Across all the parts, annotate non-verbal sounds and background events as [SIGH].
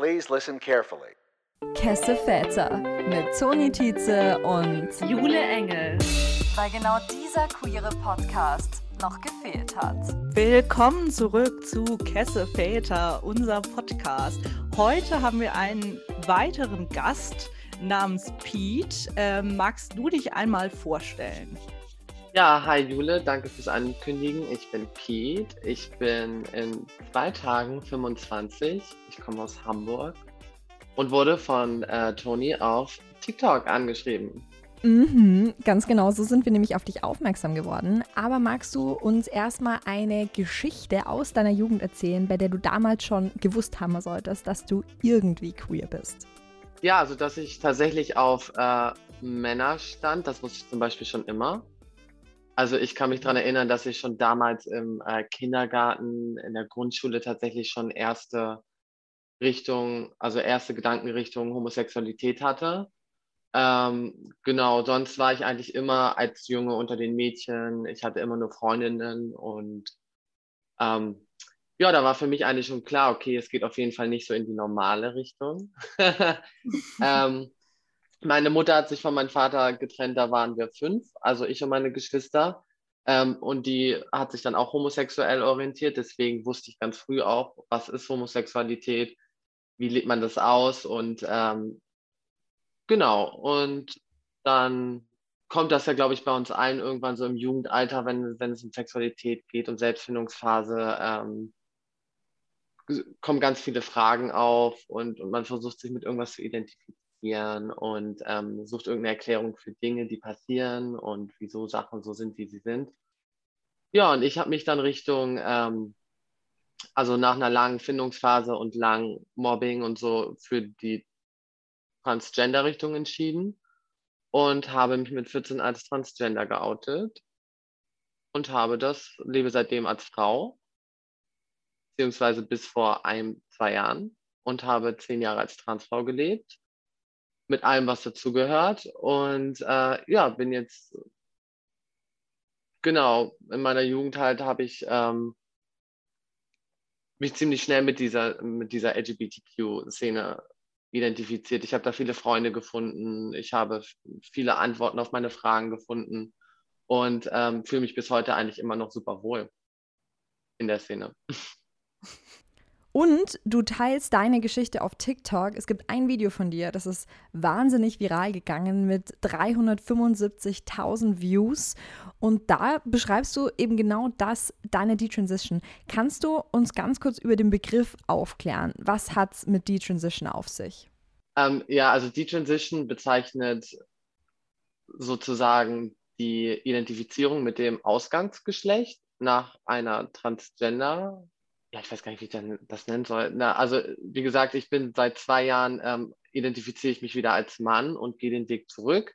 Please listen carefully. Kesse Väter mit Toni Tietze und Jule Engel. Weil genau dieser queere Podcast noch gefehlt hat. Willkommen zurück zu Kesse Väter, unser Podcast. Heute haben wir einen weiteren Gast namens Pete. Ähm, magst du dich einmal vorstellen? Ja, hi Jule, danke fürs Ankündigen. Ich bin Pete. Ich bin in zwei Tagen 25. Ich komme aus Hamburg und wurde von äh, Toni auf TikTok angeschrieben. Mhm, ganz genau, so sind wir nämlich auf dich aufmerksam geworden. Aber magst du uns erstmal eine Geschichte aus deiner Jugend erzählen, bei der du damals schon gewusst haben solltest, dass du irgendwie queer bist? Ja, also dass ich tatsächlich auf äh, Männer stand, das wusste ich zum Beispiel schon immer. Also ich kann mich daran erinnern, dass ich schon damals im äh, Kindergarten, in der Grundschule tatsächlich schon erste Richtung, also erste Gedankenrichtung Homosexualität hatte. Ähm, genau, sonst war ich eigentlich immer als Junge unter den Mädchen. Ich hatte immer nur Freundinnen und ähm, ja, da war für mich eigentlich schon klar, okay, es geht auf jeden Fall nicht so in die normale Richtung. [LAUGHS] ähm, meine Mutter hat sich von meinem Vater getrennt, da waren wir fünf, also ich und meine Geschwister. Ähm, und die hat sich dann auch homosexuell orientiert, deswegen wusste ich ganz früh auch, was ist Homosexualität, wie lebt man das aus und ähm, genau, und dann kommt das ja, glaube ich, bei uns allen irgendwann so im Jugendalter, wenn, wenn es um Sexualität geht und Selbstfindungsphase, ähm, kommen ganz viele Fragen auf und, und man versucht sich mit irgendwas zu identifizieren reflektieren und ähm, sucht irgendeine Erklärung für Dinge, die passieren und wieso Sachen so sind, wie sie sind. Ja, und ich habe mich dann Richtung, ähm, also nach einer langen Findungsphase und langen Mobbing und so für die Transgender-Richtung entschieden und habe mich mit 14 als Transgender geoutet und habe das, lebe seitdem als Frau, beziehungsweise bis vor ein, zwei Jahren und habe zehn Jahre als Transfrau gelebt mit allem, was dazugehört. Und äh, ja, bin jetzt, genau, in meiner Jugend halt habe ich ähm, mich ziemlich schnell mit dieser, mit dieser LGBTQ-Szene identifiziert. Ich habe da viele Freunde gefunden, ich habe viele Antworten auf meine Fragen gefunden und ähm, fühle mich bis heute eigentlich immer noch super wohl in der Szene. [LAUGHS] Und du teilst deine Geschichte auf TikTok. Es gibt ein Video von dir, das ist wahnsinnig viral gegangen mit 375.000 Views. Und da beschreibst du eben genau das, deine Detransition. Kannst du uns ganz kurz über den Begriff aufklären? Was hat es mit Detransition auf sich? Ähm, ja, also Detransition bezeichnet sozusagen die Identifizierung mit dem Ausgangsgeschlecht nach einer Transgender ja, ich weiß gar nicht, wie ich das nennen soll. Na, also, wie gesagt, ich bin seit zwei Jahren, ähm, identifiziere ich mich wieder als Mann und gehe den Weg zurück.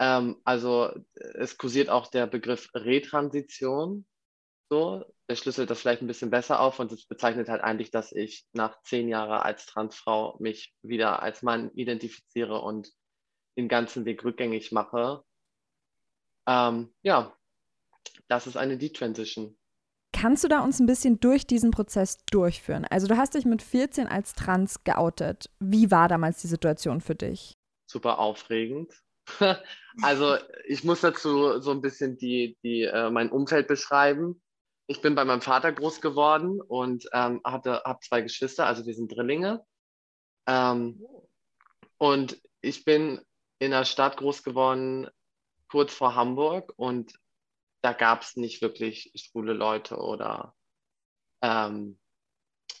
Ähm, also, es kursiert auch der Begriff Retransition. So, der schlüsselt das vielleicht ein bisschen besser auf und es bezeichnet halt eigentlich, dass ich nach zehn Jahren als Transfrau mich wieder als Mann identifiziere und den ganzen Weg rückgängig mache. Ähm, ja, das ist eine Detransition. Kannst du da uns ein bisschen durch diesen Prozess durchführen? Also du hast dich mit 14 als trans geoutet. Wie war damals die Situation für dich? Super aufregend. [LAUGHS] also ich muss dazu so ein bisschen die, die, äh, mein Umfeld beschreiben. Ich bin bei meinem Vater groß geworden und ähm, habe zwei Geschwister, also wir sind Drillinge. Ähm, und ich bin in einer Stadt groß geworden, kurz vor Hamburg und da gab es nicht wirklich schwule Leute oder ähm,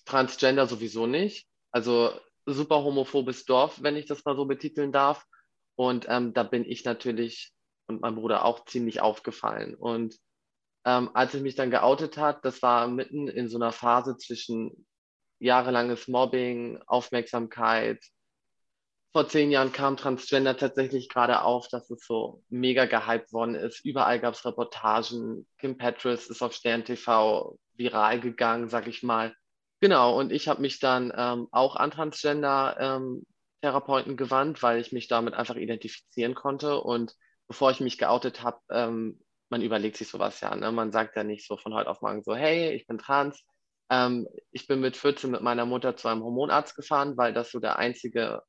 Transgender sowieso nicht. Also super homophobes Dorf, wenn ich das mal so betiteln darf. Und ähm, da bin ich natürlich und mein Bruder auch ziemlich aufgefallen. Und ähm, als ich mich dann geoutet hat, das war mitten in so einer Phase zwischen jahrelanges Mobbing, Aufmerksamkeit, vor zehn Jahren kam Transgender tatsächlich gerade auf, dass es so mega gehypt worden ist. Überall gab es Reportagen. Kim Petras ist auf Stern TV viral gegangen, sag ich mal. Genau, und ich habe mich dann ähm, auch an Transgender-Therapeuten ähm, gewandt, weil ich mich damit einfach identifizieren konnte. Und bevor ich mich geoutet habe, ähm, man überlegt sich sowas ja. Ne? Man sagt ja nicht so von heute auf morgen so, hey, ich bin trans. Ähm, ich bin mit 14 mit meiner Mutter zu einem Hormonarzt gefahren, weil das so der einzige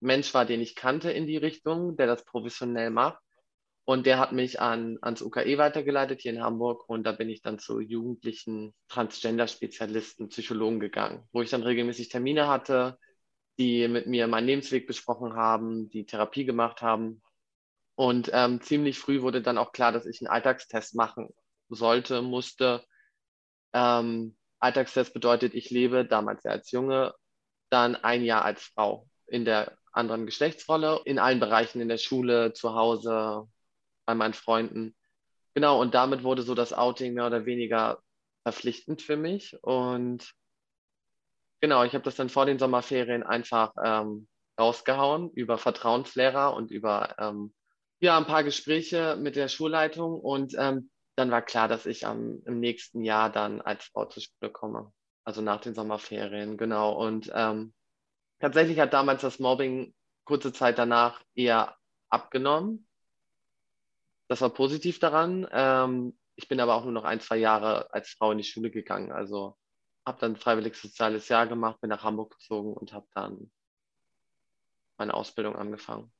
Mensch war, den ich kannte in die Richtung, der das professionell macht. Und der hat mich an, ans UKE weitergeleitet hier in Hamburg und da bin ich dann zu jugendlichen Transgender-Spezialisten, Psychologen gegangen, wo ich dann regelmäßig Termine hatte, die mit mir meinen Lebensweg besprochen haben, die Therapie gemacht haben. Und ähm, ziemlich früh wurde dann auch klar, dass ich einen Alltagstest machen sollte, musste. Ähm, Alltagstest bedeutet, ich lebe damals ja als Junge, dann ein Jahr als Frau in der anderen Geschlechtsrolle, in allen Bereichen, in der Schule, zu Hause, bei meinen Freunden. Genau, und damit wurde so das Outing mehr oder weniger verpflichtend für mich. Und genau, ich habe das dann vor den Sommerferien einfach ähm, rausgehauen über Vertrauenslehrer und über ähm, ja, ein paar Gespräche mit der Schulleitung. Und ähm, dann war klar, dass ich am, im nächsten Jahr dann als Frau zur Schule komme. Also nach den Sommerferien, genau. Und ähm, tatsächlich hat damals das Mobbing kurze Zeit danach eher abgenommen. Das war positiv daran. Ähm, ich bin aber auch nur noch ein, zwei Jahre als Frau in die Schule gegangen. Also habe dann freiwillig soziales Jahr gemacht, bin nach Hamburg gezogen und habe dann meine Ausbildung angefangen.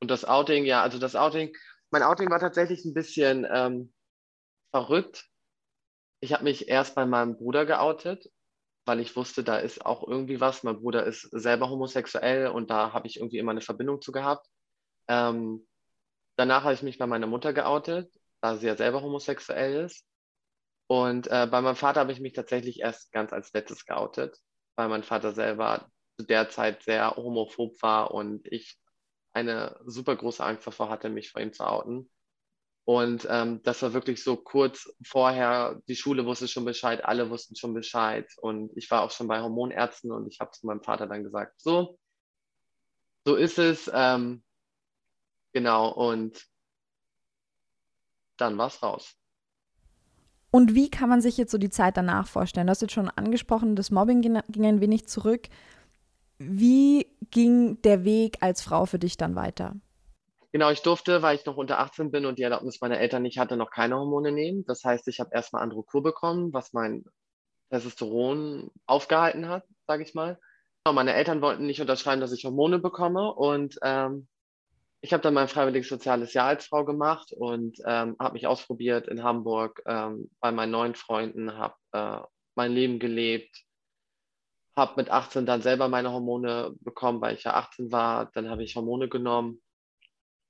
Und das Outing, ja, also das Outing, mein Outing war tatsächlich ein bisschen ähm, verrückt. Ich habe mich erst bei meinem Bruder geoutet, weil ich wusste, da ist auch irgendwie was. Mein Bruder ist selber homosexuell und da habe ich irgendwie immer eine Verbindung zu gehabt. Ähm, Danach habe ich mich bei meiner Mutter geoutet, da sie ja selber homosexuell ist. Und äh, bei meinem Vater habe ich mich tatsächlich erst ganz als letztes geoutet, weil mein Vater selber zu der Zeit sehr homophob war und ich eine super große Angst davor hatte, mich vor ihm zu outen. Und ähm, das war wirklich so kurz vorher, die Schule wusste schon Bescheid, alle wussten schon Bescheid. Und ich war auch schon bei Hormonärzten und ich habe zu meinem Vater dann gesagt, so, so ist es. Ähm, Genau, und dann war es raus. Und wie kann man sich jetzt so die Zeit danach vorstellen? Du hast jetzt schon angesprochen, das Mobbing ging, ging ein wenig zurück. Wie ging der Weg als Frau für dich dann weiter? Genau, ich durfte, weil ich noch unter 18 bin und die Erlaubnis meiner Eltern nicht hatte, noch keine Hormone nehmen. Das heißt, ich habe erstmal Androkur bekommen, was mein Testosteron aufgehalten hat, sage ich mal. Meine Eltern wollten nicht unterschreiben, dass ich Hormone bekomme und ähm, ich habe dann mein freiwilliges soziales Jahr als Frau gemacht und ähm, habe mich ausprobiert in Hamburg ähm, bei meinen neuen Freunden, habe äh, mein Leben gelebt, habe mit 18 dann selber meine Hormone bekommen, weil ich ja 18 war. Dann habe ich Hormone genommen.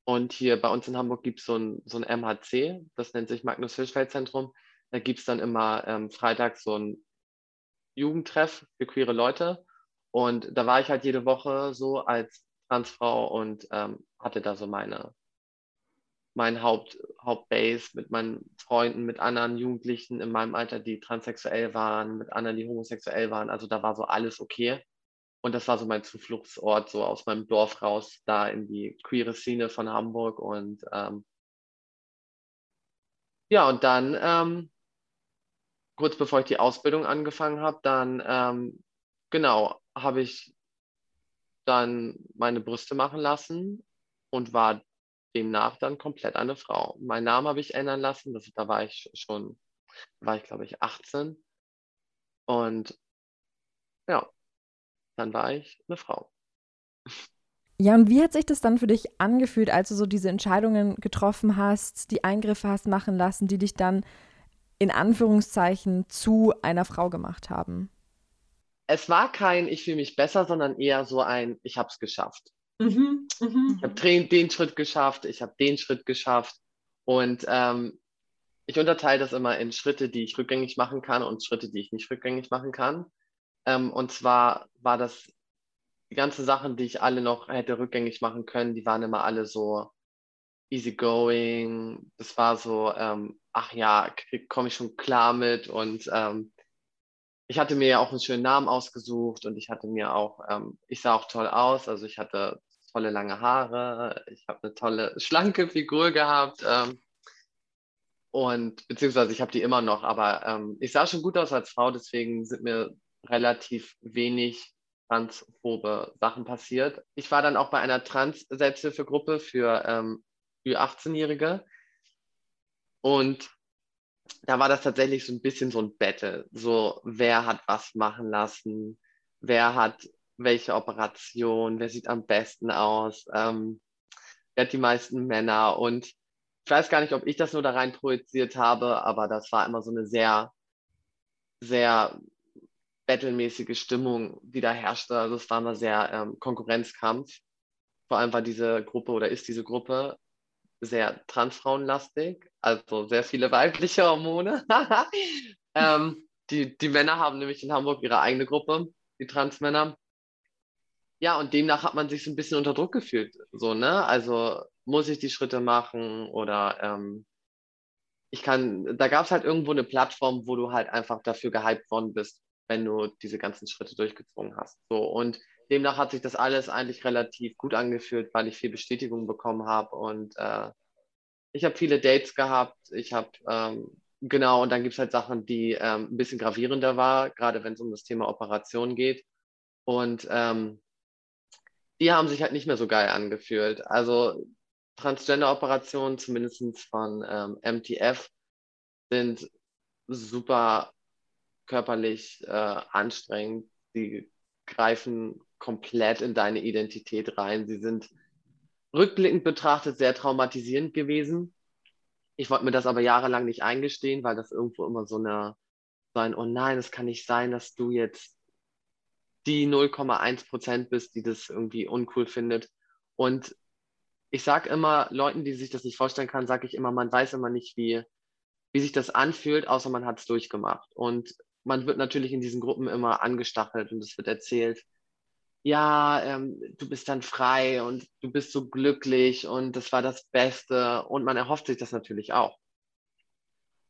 Und hier bei uns in Hamburg gibt es so ein, so ein MHC, das nennt sich Magnus Hirschfeld Zentrum. Da gibt es dann immer ähm, freitags so ein Jugendtreff für queere Leute. Und da war ich halt jede Woche so als Transfrau und ähm, hatte da so meine, mein Haupt, Hauptbase mit meinen Freunden, mit anderen Jugendlichen in meinem Alter, die transsexuell waren, mit anderen, die homosexuell waren. Also da war so alles okay. Und das war so mein Zufluchtsort, so aus meinem Dorf raus, da in die queere Szene von Hamburg. Und ähm, ja, und dann, ähm, kurz bevor ich die Ausbildung angefangen habe, dann, ähm, genau, habe ich dann meine Brüste machen lassen und war demnach dann komplett eine Frau. Meinen Namen habe ich ändern lassen, das, da war ich schon, war ich glaube ich 18 und ja, dann war ich eine Frau. Ja, und wie hat sich das dann für dich angefühlt, als du so diese Entscheidungen getroffen hast, die Eingriffe hast machen lassen, die dich dann in Anführungszeichen zu einer Frau gemacht haben? es war kein Ich fühle mich besser, sondern eher so ein Ich habe es geschafft. Mhm, mh. Ich habe den, den, Schritt geschafft, ich habe den Schritt geschafft. Und ähm, ich unterteile das immer in Schritte, die ich rückgängig machen kann und Schritte, die ich nicht rückgängig machen kann. Ähm, und zwar war das die ganzen Sachen, die ich alle noch hätte rückgängig machen können, die waren immer alle so easygoing. Das war so, ähm, ach ja, komme ich schon klar mit und ähm, ich hatte mir ja auch einen schönen Namen ausgesucht und ich hatte mir auch, ähm, ich sah auch toll aus, also ich hatte tolle lange Haare, ich habe eine tolle schlanke Figur gehabt ähm, und beziehungsweise ich habe die immer noch, aber ähm, ich sah schon gut aus als Frau, deswegen sind mir relativ wenig transphobe Sachen passiert. Ich war dann auch bei einer Trans-Selbsthilfegruppe für ähm, Ü18-Jährige und da war das tatsächlich so ein bisschen so ein Battle. So, wer hat was machen lassen, wer hat welche Operation, wer sieht am besten aus, ähm, wer hat die meisten Männer. Und ich weiß gar nicht, ob ich das nur da rein projiziert habe, aber das war immer so eine sehr, sehr battlemäßige Stimmung, die da herrschte. Also es war immer sehr ähm, Konkurrenzkampf. Vor allem war diese Gruppe oder ist diese Gruppe sehr transfrauenlastig, also sehr viele [LAUGHS] weibliche Hormone. [LAUGHS] ähm, die, die Männer haben nämlich in Hamburg ihre eigene Gruppe, die Transmänner. Ja, und demnach hat man sich so ein bisschen unter Druck gefühlt. So, ne? Also muss ich die Schritte machen oder ähm, ich kann, da gab es halt irgendwo eine Plattform, wo du halt einfach dafür gehypt worden bist, wenn du diese ganzen Schritte durchgezogen hast. So, und demnach hat sich das alles eigentlich relativ gut angefühlt, weil ich viel Bestätigung bekommen habe und äh, ich habe viele Dates gehabt. Ich habe, ähm, genau, und dann gibt es halt Sachen, die ähm, ein bisschen gravierender war, gerade wenn es um das Thema Operation geht. Und ähm, die haben sich halt nicht mehr so geil angefühlt. Also Transgender-Operationen, zumindest von MTF, ähm, sind super körperlich äh, anstrengend. Die greifen komplett in deine Identität rein. Sie sind rückblickend betrachtet sehr traumatisierend gewesen. Ich wollte mir das aber jahrelang nicht eingestehen, weil das irgendwo immer so eine, so oh nein, es kann nicht sein, dass du jetzt die 0,1 Prozent bist, die das irgendwie uncool findet. Und ich sage immer, Leuten, die sich das nicht vorstellen können, sage ich immer, man weiß immer nicht, wie, wie sich das anfühlt, außer man hat es durchgemacht. Und man wird natürlich in diesen Gruppen immer angestachelt und es wird erzählt, ja, ähm, du bist dann frei und du bist so glücklich und das war das Beste und man erhofft sich das natürlich auch.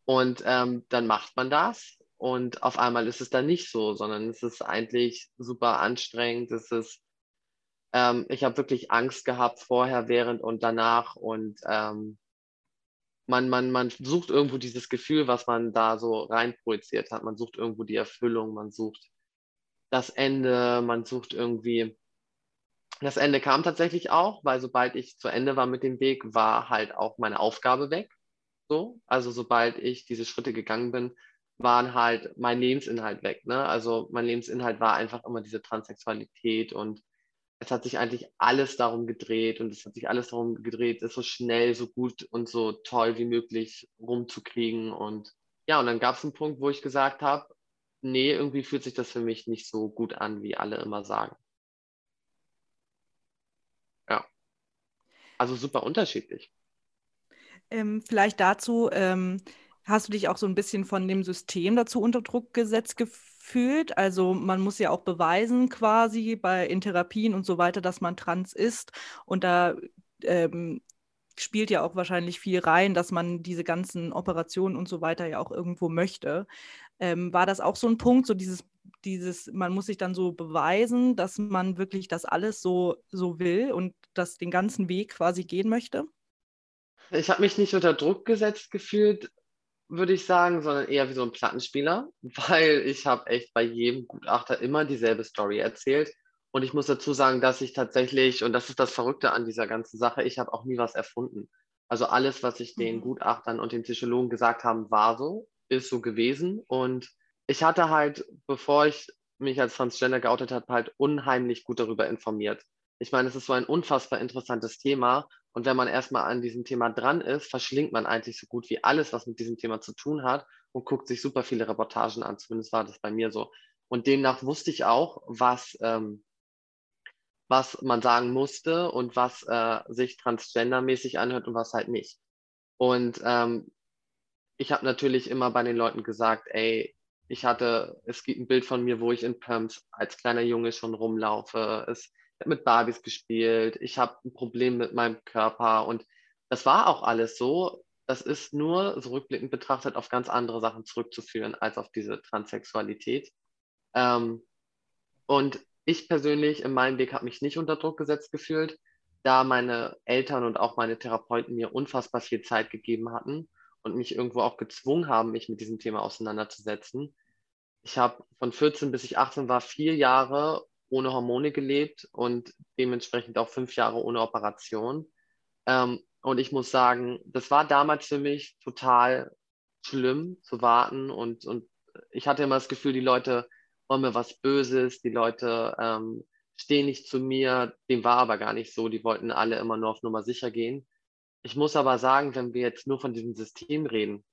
Und ähm, dann macht man das und auf einmal ist es dann nicht so, sondern es ist eigentlich super anstrengend. Es ist, ähm, ich habe wirklich Angst gehabt vorher, während und danach und ähm, man, man, man sucht irgendwo dieses Gefühl, was man da so reinprojiziert hat. Man sucht irgendwo die Erfüllung, man sucht das Ende, man sucht irgendwie. Das Ende kam tatsächlich auch, weil sobald ich zu Ende war mit dem Weg, war halt auch meine Aufgabe weg. So, also sobald ich diese Schritte gegangen bin, waren halt mein Lebensinhalt weg. Ne? Also mein Lebensinhalt war einfach immer diese Transsexualität und es hat sich eigentlich alles darum gedreht und es hat sich alles darum gedreht, es so schnell, so gut und so toll wie möglich rumzukriegen. Und ja, und dann gab es einen Punkt, wo ich gesagt habe, nee, irgendwie fühlt sich das für mich nicht so gut an, wie alle immer sagen. Ja. Also super unterschiedlich. Ähm, vielleicht dazu, ähm, hast du dich auch so ein bisschen von dem System dazu unter Druck gesetzt gefühlt? Also man muss ja auch beweisen quasi bei in Therapien und so weiter, dass man trans ist. Und da ähm, spielt ja auch wahrscheinlich viel rein, dass man diese ganzen Operationen und so weiter ja auch irgendwo möchte. Ähm, war das auch so ein Punkt, so dieses, dieses, man muss sich dann so beweisen, dass man wirklich das alles so, so will und das den ganzen Weg quasi gehen möchte? Ich habe mich nicht unter Druck gesetzt gefühlt, würde ich sagen, sondern eher wie so ein Plattenspieler, [LAUGHS] weil ich habe echt bei jedem Gutachter immer dieselbe Story erzählt. Und ich muss dazu sagen, dass ich tatsächlich, und das ist das Verrückte an dieser ganzen Sache, ich habe auch nie was erfunden. Also alles, was ich den mhm. Gutachtern und den Psychologen gesagt haben, war so ist so gewesen. Und ich hatte halt, bevor ich mich als Transgender geoutet habe, halt unheimlich gut darüber informiert. Ich meine, es ist so ein unfassbar interessantes Thema. Und wenn man erstmal an diesem Thema dran ist, verschlingt man eigentlich so gut wie alles, was mit diesem Thema zu tun hat und guckt sich super viele Reportagen an. Zumindest war das bei mir so. Und demnach wusste ich auch, was, ähm, was man sagen musste und was äh, sich transgendermäßig anhört und was halt nicht. Und ähm, ich habe natürlich immer bei den Leuten gesagt, ey, ich hatte, es gibt ein Bild von mir, wo ich in Pumps als kleiner Junge schon rumlaufe. Es, habe mit Barbies gespielt. Ich habe ein Problem mit meinem Körper und das war auch alles so. Das ist nur so rückblickend betrachtet auf ganz andere Sachen zurückzuführen als auf diese Transsexualität. Ähm, und ich persönlich in meinem Weg habe mich nicht unter Druck gesetzt gefühlt, da meine Eltern und auch meine Therapeuten mir unfassbar viel Zeit gegeben hatten und mich irgendwo auch gezwungen haben, mich mit diesem Thema auseinanderzusetzen. Ich habe von 14 bis ich 18 war, vier Jahre ohne Hormone gelebt und dementsprechend auch fünf Jahre ohne Operation. Ähm, und ich muss sagen, das war damals für mich total schlimm zu warten und, und ich hatte immer das Gefühl, die Leute wollen mir was Böses, die Leute ähm, stehen nicht zu mir, dem war aber gar nicht so, die wollten alle immer nur auf Nummer sicher gehen. Ich muss aber sagen, wenn wir jetzt nur von diesem System reden,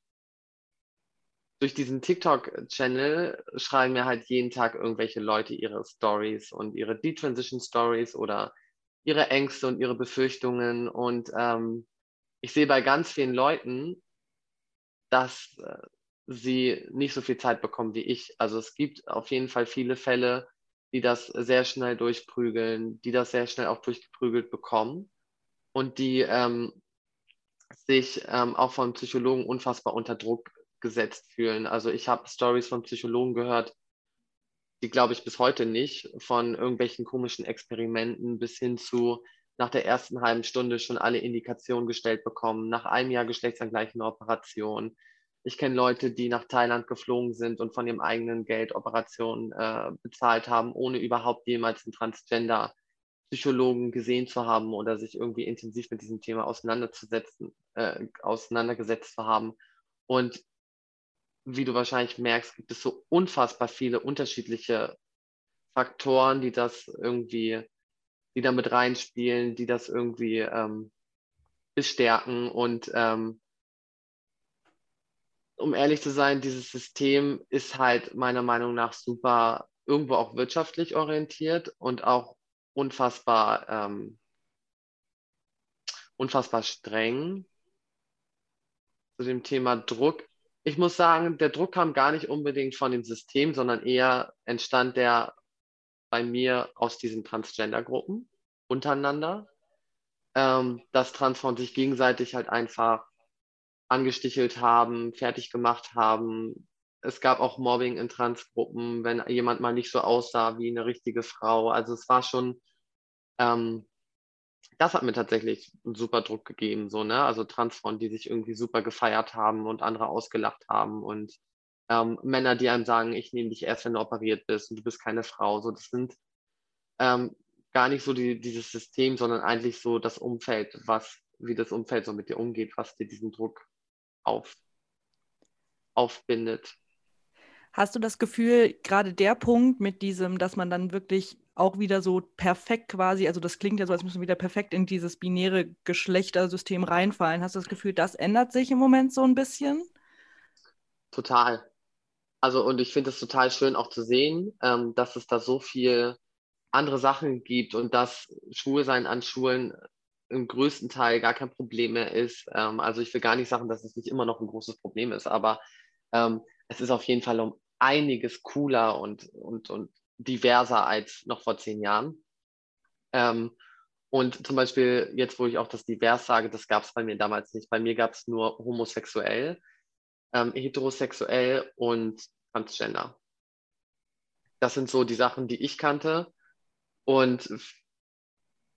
durch diesen TikTok-Channel schreiben mir halt jeden Tag irgendwelche Leute ihre Stories und ihre Detransition-Stories oder ihre Ängste und ihre Befürchtungen. Und ähm, ich sehe bei ganz vielen Leuten, dass äh, sie nicht so viel Zeit bekommen wie ich. Also es gibt auf jeden Fall viele Fälle, die das sehr schnell durchprügeln, die das sehr schnell auch durchgeprügelt bekommen und die ähm, sich ähm, auch von Psychologen unfassbar unter Druck gesetzt fühlen. Also ich habe Stories von Psychologen gehört, die glaube ich bis heute nicht, von irgendwelchen komischen Experimenten bis hin zu nach der ersten halben Stunde schon alle Indikationen gestellt bekommen, nach einem Jahr geschlechtsangleichende Operation. Ich kenne Leute, die nach Thailand geflogen sind und von ihrem eigenen Geld Operationen äh, bezahlt haben, ohne überhaupt jemals einen Transgender-Psychologen gesehen zu haben oder sich irgendwie intensiv mit diesem Thema auseinanderzusetzen, äh, auseinandergesetzt zu haben. Und wie du wahrscheinlich merkst, gibt es so unfassbar viele unterschiedliche Faktoren, die das irgendwie, die da mit reinspielen, die das irgendwie ähm, bestärken. Und ähm, um ehrlich zu sein, dieses System ist halt meiner Meinung nach super, irgendwo auch wirtschaftlich orientiert und auch unfassbar, ähm, unfassbar streng. Zu dem Thema Druck ich muss sagen, der Druck kam gar nicht unbedingt von dem System, sondern eher entstand der bei mir aus diesen Transgender-Gruppen untereinander, ähm, dass Transfrauen sich gegenseitig halt einfach angestichelt haben, fertig gemacht haben. Es gab auch Mobbing in Transgruppen, wenn jemand mal nicht so aussah wie eine richtige Frau. Also es war schon ähm, das hat mir tatsächlich einen super Druck gegeben, so, ne? Also Transfrauen, die sich irgendwie super gefeiert haben und andere ausgelacht haben und ähm, Männer, die einem sagen, ich nehme dich erst, wenn du operiert bist und du bist keine Frau. So, das sind ähm, gar nicht so die, dieses System, sondern eigentlich so das Umfeld, was, wie das Umfeld so mit dir umgeht, was dir diesen Druck auf, aufbindet. Hast du das Gefühl, gerade der Punkt mit diesem, dass man dann wirklich auch wieder so perfekt quasi, also das klingt ja so, als müssen wir wieder perfekt in dieses binäre Geschlechtersystem reinfallen. Hast du das Gefühl, das ändert sich im Moment so ein bisschen? Total. Also und ich finde es total schön auch zu sehen, ähm, dass es da so viel andere Sachen gibt und dass Schwulsein an Schulen im größten Teil gar kein Problem mehr ist. Ähm, also ich will gar nicht sagen, dass es nicht immer noch ein großes Problem ist, aber ähm, es ist auf jeden Fall um einiges cooler und, und, und diverser als noch vor zehn Jahren. Ähm, und zum Beispiel jetzt, wo ich auch das divers sage, das gab es bei mir damals nicht. Bei mir gab es nur homosexuell, ähm, heterosexuell und transgender. Das sind so die Sachen, die ich kannte. Und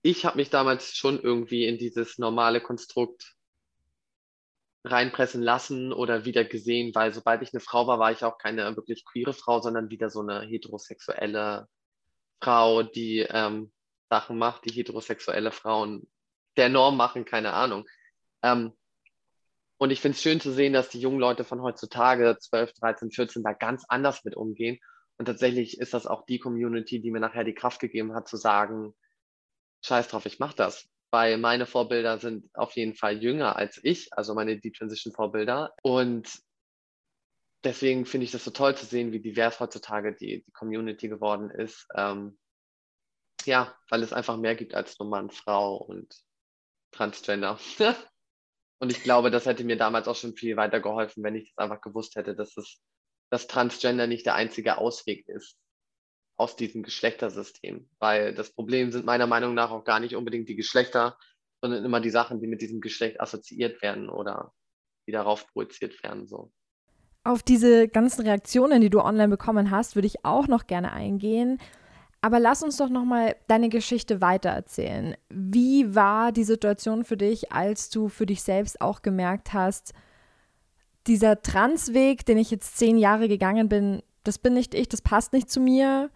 ich habe mich damals schon irgendwie in dieses normale Konstrukt reinpressen lassen oder wieder gesehen, weil sobald ich eine Frau war, war ich auch keine wirklich queere Frau, sondern wieder so eine heterosexuelle Frau, die ähm, Sachen macht, die heterosexuelle Frauen der Norm machen, keine Ahnung. Ähm, und ich finde es schön zu sehen, dass die jungen Leute von heutzutage, 12, 13, 14, da ganz anders mit umgehen. Und tatsächlich ist das auch die Community, die mir nachher die Kraft gegeben hat, zu sagen, scheiß drauf, ich mach das weil meine Vorbilder sind auf jeden Fall jünger als ich, also meine Deep Transition Vorbilder. Und deswegen finde ich das so toll zu sehen, wie divers heutzutage die, die Community geworden ist. Ähm, ja, weil es einfach mehr gibt als nur Mann, Frau und Transgender. [LAUGHS] und ich glaube, das hätte mir damals auch schon viel weiter geholfen, wenn ich das einfach gewusst hätte, dass es dass Transgender nicht der einzige Ausweg ist aus diesem Geschlechtersystem. Weil das Problem sind meiner Meinung nach auch gar nicht unbedingt die Geschlechter, sondern immer die Sachen, die mit diesem Geschlecht assoziiert werden oder die darauf projiziert werden. So. Auf diese ganzen Reaktionen, die du online bekommen hast, würde ich auch noch gerne eingehen. Aber lass uns doch noch mal deine Geschichte weitererzählen. Wie war die Situation für dich, als du für dich selbst auch gemerkt hast, dieser Transweg, den ich jetzt zehn Jahre gegangen bin, das bin nicht ich, das passt nicht zu mir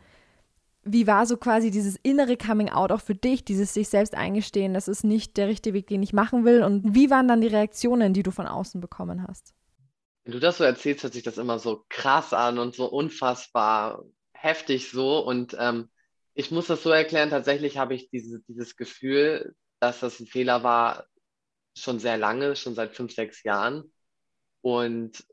wie war so quasi dieses innere Coming Out auch für dich, dieses sich selbst eingestehen, das ist nicht der richtige Weg, den ich machen will? Und wie waren dann die Reaktionen, die du von außen bekommen hast? Wenn du das so erzählst, hört sich das immer so krass an und so unfassbar heftig so. Und ähm, ich muss das so erklären, tatsächlich habe ich diese, dieses Gefühl, dass das ein Fehler war, schon sehr lange, schon seit fünf, sechs Jahren. Und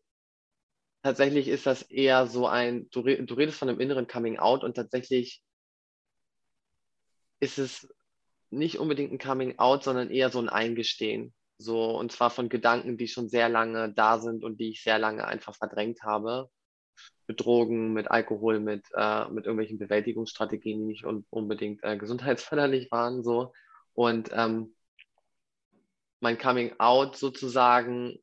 tatsächlich ist das eher so ein, du, du redest von einem inneren Coming Out und tatsächlich ist es nicht unbedingt ein Coming Out, sondern eher so ein Eingestehen. So, und zwar von Gedanken, die schon sehr lange da sind und die ich sehr lange einfach verdrängt habe. Mit Drogen, mit Alkohol, mit, äh, mit irgendwelchen Bewältigungsstrategien, die nicht un unbedingt äh, gesundheitsförderlich waren. So. Und ähm, mein Coming Out sozusagen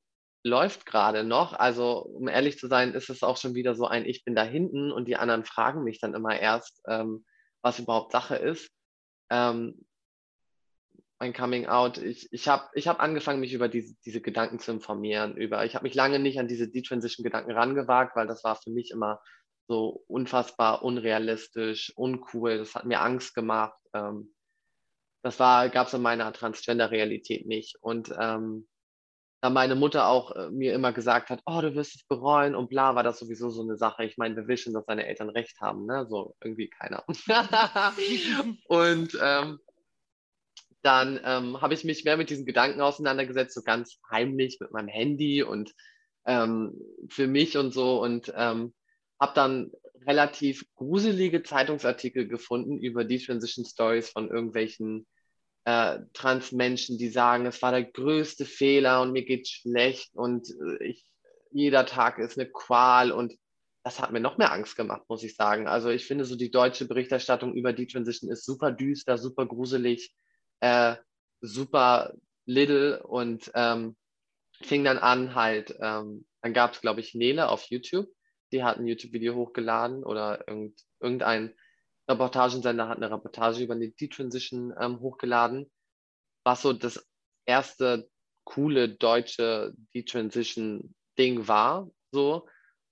läuft gerade noch. Also, um ehrlich zu sein, ist es auch schon wieder so ein Ich bin da hinten und die anderen fragen mich dann immer erst, ähm, was überhaupt Sache ist. Ähm, mein Coming Out, ich, ich habe ich hab angefangen, mich über diese, diese Gedanken zu informieren. Über, ich habe mich lange nicht an diese Detransition-Gedanken rangewagt, weil das war für mich immer so unfassbar unrealistisch, uncool. Das hat mir Angst gemacht. Ähm, das gab es in meiner Transgender-Realität nicht. Und ähm, meine Mutter auch äh, mir immer gesagt hat, oh, du wirst es bereuen und bla, war das sowieso so eine Sache. Ich meine, wir wissen, dass deine Eltern recht haben, ne? So irgendwie keiner. [LAUGHS] [LAUGHS] und ähm, dann ähm, habe ich mich mehr mit diesen Gedanken auseinandergesetzt, so ganz heimlich mit meinem Handy und ähm, für mich und so und ähm, habe dann relativ gruselige Zeitungsartikel gefunden über die Transition Stories von irgendwelchen äh, Transmenschen, die sagen, es war der größte Fehler und mir geht schlecht und äh, ich, jeder Tag ist eine Qual und das hat mir noch mehr Angst gemacht, muss ich sagen. Also ich finde so die deutsche Berichterstattung über die Transition ist super düster, super gruselig äh, super little und ähm, fing dann an halt, ähm, dann gab es, glaube ich, Nele auf YouTube, die hat ein YouTube-Video hochgeladen oder irgend, irgendein Reportagensender hat eine Reportage über die Detransition ähm, hochgeladen, was so das erste coole deutsche Detransition-Ding war, so,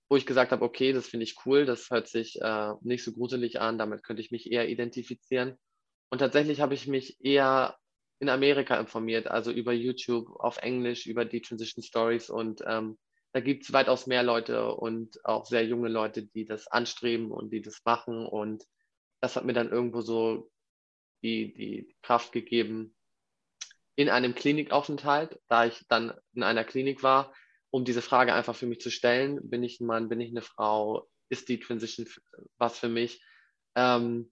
wo ich gesagt habe, okay, das finde ich cool, das hört sich äh, nicht so gruselig an, damit könnte ich mich eher identifizieren. Und tatsächlich habe ich mich eher in Amerika informiert, also über YouTube auf Englisch, über die Transition Stories. Und ähm, da gibt es weitaus mehr Leute und auch sehr junge Leute, die das anstreben und die das machen. Und das hat mir dann irgendwo so die, die Kraft gegeben, in einem Klinikaufenthalt, da ich dann in einer Klinik war, um diese Frage einfach für mich zu stellen, bin ich ein Mann, bin ich eine Frau, ist die Transition was für mich, ähm,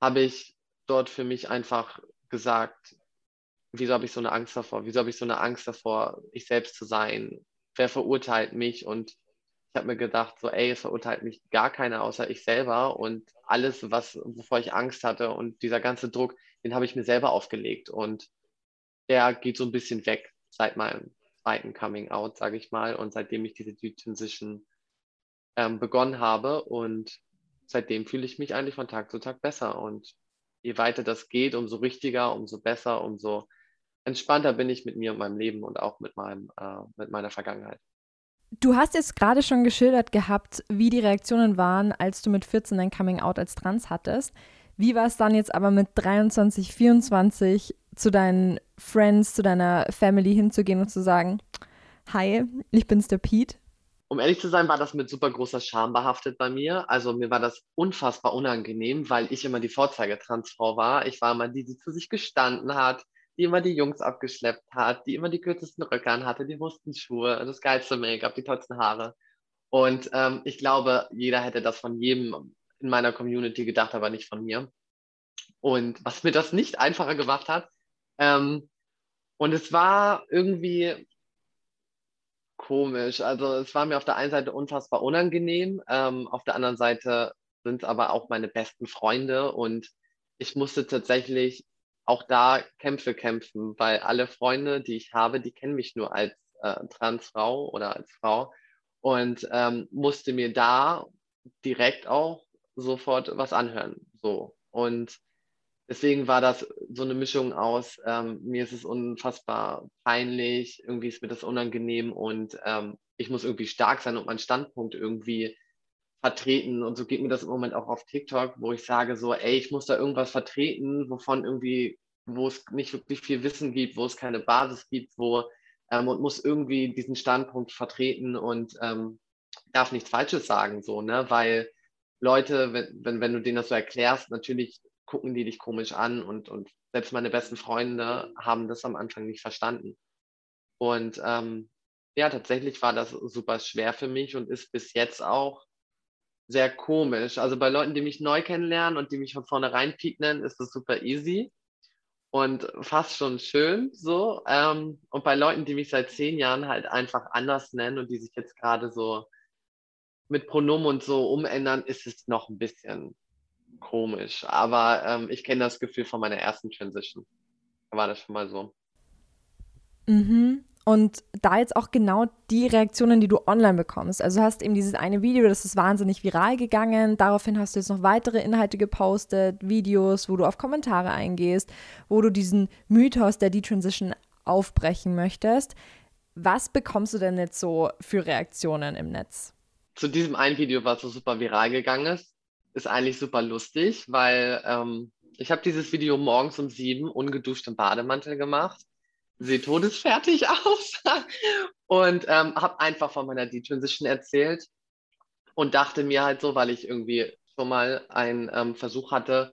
habe ich dort für mich einfach gesagt, wieso habe ich so eine Angst davor? Wieso habe ich so eine Angst davor, ich selbst zu sein? Wer verurteilt mich? Und ich habe mir gedacht, so, ey, es verurteilt mich gar keiner außer ich selber. Und alles, was, wovor ich Angst hatte und dieser ganze Druck, den habe ich mir selber aufgelegt. Und der geht so ein bisschen weg seit meinem zweiten Coming Out, sage ich mal. Und seitdem ich diese Transition ähm, begonnen habe. Und seitdem fühle ich mich eigentlich von Tag zu Tag besser. Und je weiter das geht, umso richtiger, umso besser, umso entspannter bin ich mit mir und meinem Leben und auch mit, meinem, äh, mit meiner Vergangenheit. Du hast jetzt gerade schon geschildert gehabt, wie die Reaktionen waren, als du mit 14 dein Coming Out als Trans hattest. Wie war es dann jetzt aber mit 23, 24 zu deinen Friends, zu deiner Family hinzugehen und zu sagen, hi, ich bin's der Pete, um ehrlich zu sein, war das mit super großer Scham behaftet bei mir. Also mir war das unfassbar unangenehm, weil ich immer die Vorzeigetransfrau war. Ich war immer die, die zu sich gestanden hat, die immer die Jungs abgeschleppt hat, die immer die kürzesten Röcke hatte, die Schuhe, das geilste Make-up, die tollsten Haare. Und ähm, ich glaube, jeder hätte das von jedem in meiner Community gedacht, aber nicht von mir. Und was mir das nicht einfacher gemacht hat. Ähm, und es war irgendwie, komisch. Also es war mir auf der einen Seite unfassbar unangenehm, ähm, auf der anderen Seite sind es aber auch meine besten Freunde und ich musste tatsächlich auch da Kämpfe kämpfen, weil alle Freunde, die ich habe, die kennen mich nur als äh, Transfrau oder als Frau und ähm, musste mir da direkt auch sofort was anhören. So. Und deswegen war das so eine Mischung aus, ähm, mir ist es unfassbar peinlich, irgendwie ist mir das unangenehm und ähm, ich muss irgendwie stark sein und meinen Standpunkt irgendwie vertreten. Und so geht mir das im Moment auch auf TikTok, wo ich sage so, ey, ich muss da irgendwas vertreten, wovon irgendwie, wo es nicht wirklich viel Wissen gibt, wo es keine Basis gibt, wo ähm, und muss irgendwie diesen Standpunkt vertreten und ähm, darf nichts Falsches sagen, so, ne? Weil Leute, wenn, wenn, wenn du denen das so erklärst, natürlich gucken die dich komisch an und, und selbst meine besten Freunde haben das am Anfang nicht verstanden. Und ähm, ja, tatsächlich war das super schwer für mich und ist bis jetzt auch sehr komisch. Also bei Leuten, die mich neu kennenlernen und die mich von vornherein nennen, ist das super easy und fast schon schön so. Ähm, und bei Leuten, die mich seit zehn Jahren halt einfach anders nennen und die sich jetzt gerade so mit Pronomen und so umändern, ist es noch ein bisschen komisch. Aber ähm, ich kenne das Gefühl von meiner ersten Transition. War das schon mal so. Mhm. Und da jetzt auch genau die Reaktionen, die du online bekommst. Also hast eben dieses eine Video, das ist wahnsinnig viral gegangen. Daraufhin hast du jetzt noch weitere Inhalte gepostet, Videos, wo du auf Kommentare eingehst, wo du diesen Mythos der Detransition aufbrechen möchtest. Was bekommst du denn jetzt so für Reaktionen im Netz? Zu diesem einen Video, was so super viral gegangen ist, ist eigentlich super lustig, weil ähm, ich habe dieses Video morgens um sieben ungeduscht im Bademantel gemacht, sehe todesfertig [LAUGHS] aus und ähm, habe einfach von meiner D-Transition erzählt und dachte mir halt so, weil ich irgendwie schon mal einen ähm, Versuch hatte,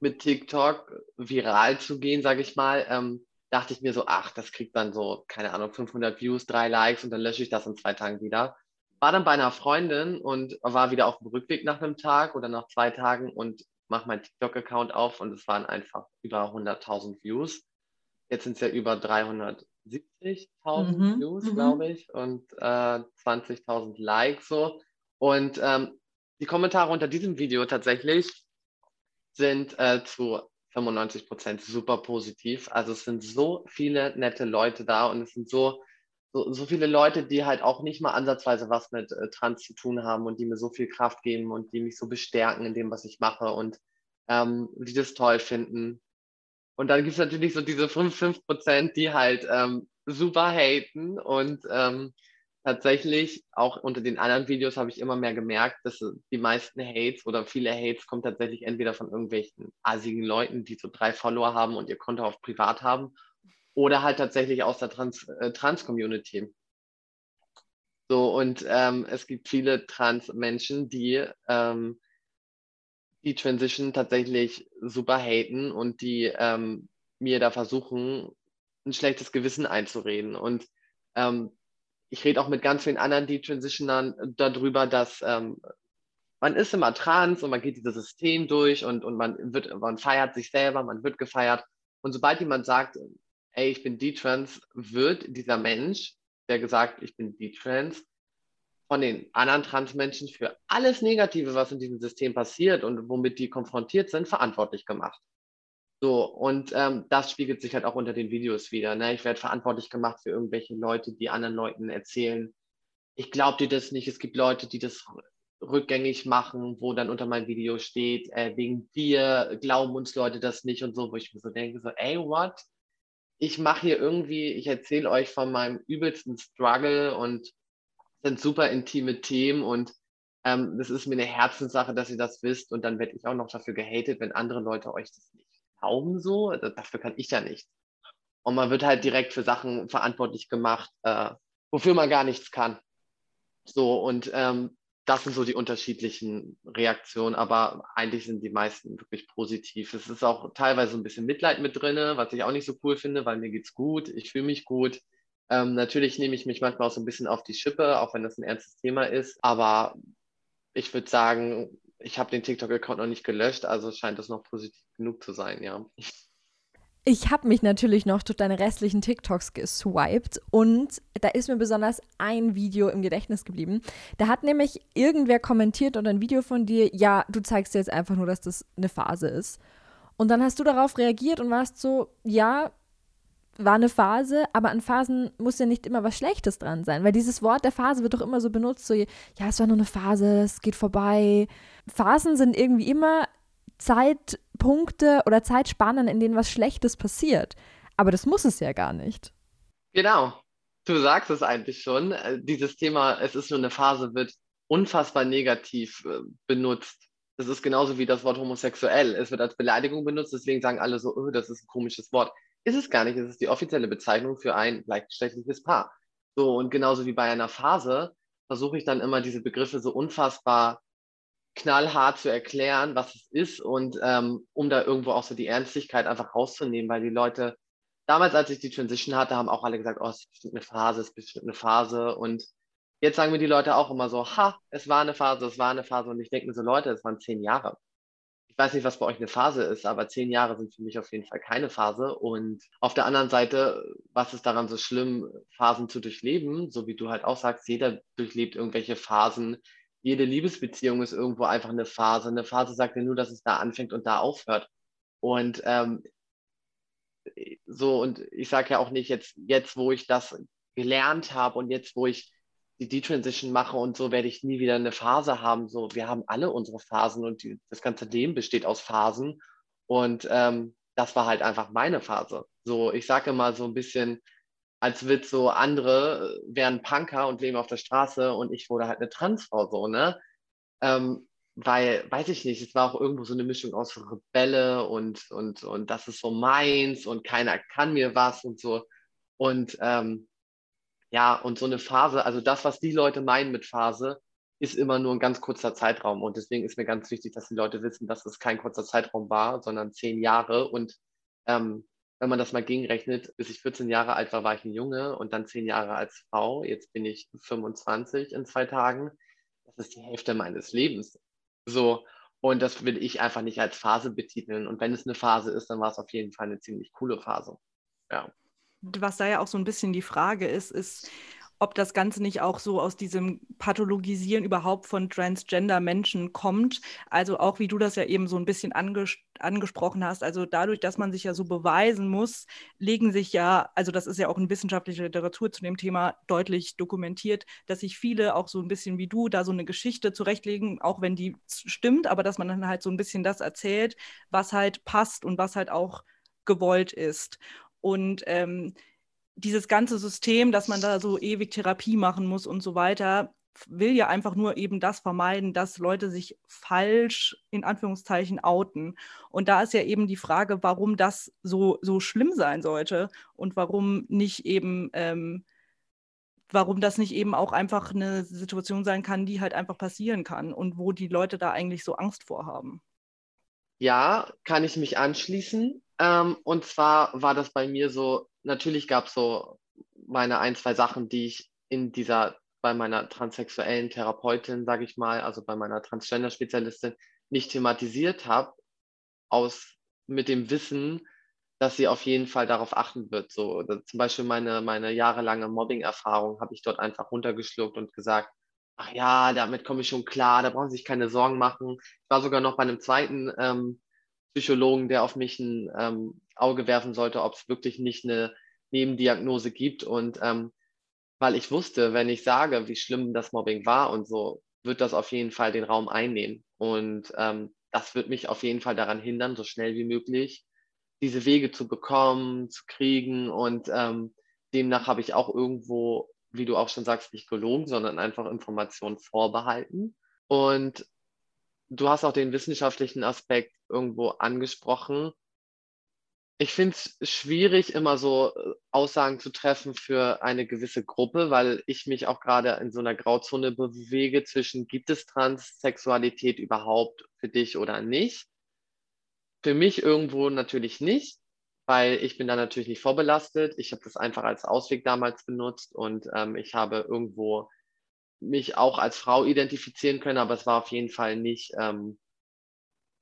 mit TikTok viral zu gehen, sage ich mal, ähm, dachte ich mir so, ach, das kriegt dann so, keine Ahnung, 500 Views, drei Likes und dann lösche ich das in zwei Tagen wieder war dann bei einer Freundin und war wieder auf dem Rückweg nach einem Tag oder nach zwei Tagen und mache meinen TikTok-Account auf und es waren einfach über 100.000 Views. Jetzt sind es ja über 370.000 mhm. Views, mhm. glaube ich, und äh, 20.000 Likes so. Und ähm, die Kommentare unter diesem Video tatsächlich sind äh, zu 95 Prozent super positiv. Also es sind so viele nette Leute da und es sind so so, so viele Leute, die halt auch nicht mal ansatzweise was mit äh, Trans zu tun haben und die mir so viel Kraft geben und die mich so bestärken in dem, was ich mache und ähm, die das toll finden. Und dann gibt es natürlich so diese 5, 5 Prozent, die halt ähm, super haten und ähm, tatsächlich auch unter den anderen Videos habe ich immer mehr gemerkt, dass die meisten Hates oder viele Hates kommen tatsächlich entweder von irgendwelchen asigen Leuten, die so drei Follower haben und ihr Konto auf privat haben oder halt tatsächlich aus der äh, Trans-Community. Trans so, und ähm, es gibt viele Trans-Menschen, die ähm, die Transition tatsächlich super haten und die ähm, mir da versuchen, ein schlechtes Gewissen einzureden. Und ähm, ich rede auch mit ganz vielen anderen Detransitionern darüber, dass ähm, man ist immer trans und man geht dieses System durch und, und man wird, man feiert sich selber, man wird gefeiert. Und sobald jemand sagt, ey, ich bin D-Trans, wird dieser Mensch, der gesagt, ich bin D-Trans, von den anderen Transmenschen für alles Negative, was in diesem System passiert und womit die konfrontiert sind, verantwortlich gemacht. So, und ähm, das spiegelt sich halt auch unter den Videos wieder. Ne? Ich werde verantwortlich gemacht für irgendwelche Leute, die anderen Leuten erzählen, ich glaube dir das nicht. Es gibt Leute, die das rückgängig machen, wo dann unter meinem Video steht, äh, wegen dir glauben uns Leute das nicht und so, wo ich mir so denke, so, ey, what? ich mache hier irgendwie, ich erzähle euch von meinem übelsten Struggle und sind super intime Themen und ähm, das ist mir eine Herzenssache, dass ihr das wisst und dann werde ich auch noch dafür gehatet, wenn andere Leute euch das nicht glauben so. Also dafür kann ich ja nicht. Und man wird halt direkt für Sachen verantwortlich gemacht, äh, wofür man gar nichts kann. So, und ähm, das sind so die unterschiedlichen Reaktionen, aber eigentlich sind die meisten wirklich positiv. Es ist auch teilweise ein bisschen Mitleid mit drin, was ich auch nicht so cool finde, weil mir geht's gut, ich fühle mich gut. Ähm, natürlich nehme ich mich manchmal auch so ein bisschen auf die Schippe, auch wenn das ein ernstes Thema ist. Aber ich würde sagen, ich habe den TikTok-Account noch nicht gelöscht, also scheint das noch positiv genug zu sein, ja. Ich habe mich natürlich noch durch deine restlichen TikToks geswiped und da ist mir besonders ein Video im Gedächtnis geblieben. Da hat nämlich irgendwer kommentiert unter ein Video von dir, ja, du zeigst jetzt einfach nur, dass das eine Phase ist. Und dann hast du darauf reagiert und warst so, ja, war eine Phase, aber an Phasen muss ja nicht immer was Schlechtes dran sein, weil dieses Wort der Phase wird doch immer so benutzt, so, ja, es war nur eine Phase, es geht vorbei. Phasen sind irgendwie immer Zeitpunkte oder Zeitspannen, in denen was Schlechtes passiert. Aber das muss es ja gar nicht. Genau. Du sagst es eigentlich schon. Äh, dieses Thema, es ist nur eine Phase, wird unfassbar negativ äh, benutzt. Das ist genauso wie das Wort homosexuell. Es wird als Beleidigung benutzt, deswegen sagen alle so, oh, das ist ein komisches Wort. Ist es gar nicht. Es ist die offizielle Bezeichnung für ein gleichgeschlechtliches Paar. So, und genauso wie bei einer Phase versuche ich dann immer diese Begriffe so unfassbar knallhart zu erklären, was es ist und ähm, um da irgendwo auch so die Ernstigkeit einfach rauszunehmen, weil die Leute, damals als ich die Transition hatte, haben auch alle gesagt, oh, es ist bestimmt eine Phase, es ist bestimmt eine Phase und jetzt sagen mir die Leute auch immer so, ha, es war eine Phase, es war eine Phase und ich denke mir so, Leute, es waren zehn Jahre. Ich weiß nicht, was bei euch eine Phase ist, aber zehn Jahre sind für mich auf jeden Fall keine Phase. Und auf der anderen Seite, was ist daran so schlimm, Phasen zu durchleben? So wie du halt auch sagst, jeder durchlebt irgendwelche Phasen. Jede Liebesbeziehung ist irgendwo einfach eine Phase. Eine Phase sagt ja nur, dass es da anfängt und da aufhört. Und ähm, so, und ich sage ja auch nicht jetzt, jetzt, wo ich das gelernt habe und jetzt, wo ich die D-Transition mache und so werde ich nie wieder eine Phase haben. So, wir haben alle unsere Phasen und die, das ganze Leben besteht aus Phasen. Und ähm, das war halt einfach meine Phase. So, ich sage mal so ein bisschen als Witz, so andere wären Punker und leben auf der Straße und ich wurde halt eine Transfrau, so, ne? Ähm, weil, weiß ich nicht, es war auch irgendwo so eine Mischung aus Rebelle und, und, und das ist so meins und keiner kann mir was und so. Und ähm, ja, und so eine Phase, also das, was die Leute meinen mit Phase, ist immer nur ein ganz kurzer Zeitraum. Und deswegen ist mir ganz wichtig, dass die Leute wissen, dass es kein kurzer Zeitraum war, sondern zehn Jahre. Und ähm, wenn man das mal gegenrechnet, bis ich 14 Jahre alt war, war ich ein Junge und dann zehn Jahre als Frau. Jetzt bin ich 25 in zwei Tagen. Das ist die Hälfte meines Lebens. So. Und das will ich einfach nicht als Phase betiteln. Und wenn es eine Phase ist, dann war es auf jeden Fall eine ziemlich coole Phase. Ja was da ja auch so ein bisschen die Frage ist, ist, ob das Ganze nicht auch so aus diesem Pathologisieren überhaupt von Transgender-Menschen kommt. Also auch wie du das ja eben so ein bisschen anges angesprochen hast. Also dadurch, dass man sich ja so beweisen muss, legen sich ja, also das ist ja auch in wissenschaftlicher Literatur zu dem Thema deutlich dokumentiert, dass sich viele auch so ein bisschen wie du da so eine Geschichte zurechtlegen, auch wenn die stimmt, aber dass man dann halt so ein bisschen das erzählt, was halt passt und was halt auch gewollt ist. Und ähm, dieses ganze System, dass man da so ewig Therapie machen muss und so weiter, will ja einfach nur eben das vermeiden, dass Leute sich falsch in Anführungszeichen outen. Und da ist ja eben die Frage, warum das so, so schlimm sein sollte und warum nicht eben, ähm, warum das nicht eben auch einfach eine Situation sein kann, die halt einfach passieren kann und wo die Leute da eigentlich so Angst vor haben. Ja, kann ich mich anschließen. Ähm, und zwar war das bei mir so, natürlich gab es so meine ein, zwei Sachen, die ich in dieser, bei meiner transsexuellen Therapeutin, sage ich mal, also bei meiner Transgender-Spezialistin, nicht thematisiert habe, aus mit dem Wissen, dass sie auf jeden Fall darauf achten wird. So, zum Beispiel meine, meine jahrelange Mobbing-Erfahrung habe ich dort einfach runtergeschluckt und gesagt, ach ja, damit komme ich schon klar, da brauchen Sie sich keine Sorgen machen. Ich war sogar noch bei einem zweiten ähm, Psychologen, der auf mich ein ähm, Auge werfen sollte, ob es wirklich nicht eine Nebendiagnose gibt. Und ähm, weil ich wusste, wenn ich sage, wie schlimm das Mobbing war und so, wird das auf jeden Fall den Raum einnehmen. Und ähm, das wird mich auf jeden Fall daran hindern, so schnell wie möglich diese Wege zu bekommen, zu kriegen. Und ähm, demnach habe ich auch irgendwo, wie du auch schon sagst, nicht gelogen, sondern einfach Informationen vorbehalten. Und du hast auch den wissenschaftlichen Aspekt irgendwo angesprochen. Ich finde es schwierig, immer so äh, Aussagen zu treffen für eine gewisse Gruppe, weil ich mich auch gerade in so einer Grauzone bewege zwischen, gibt es Transsexualität überhaupt für dich oder nicht? Für mich irgendwo natürlich nicht, weil ich bin da natürlich nicht vorbelastet. Ich habe das einfach als Ausweg damals benutzt und ähm, ich habe irgendwo mich auch als Frau identifizieren können, aber es war auf jeden Fall nicht, ähm,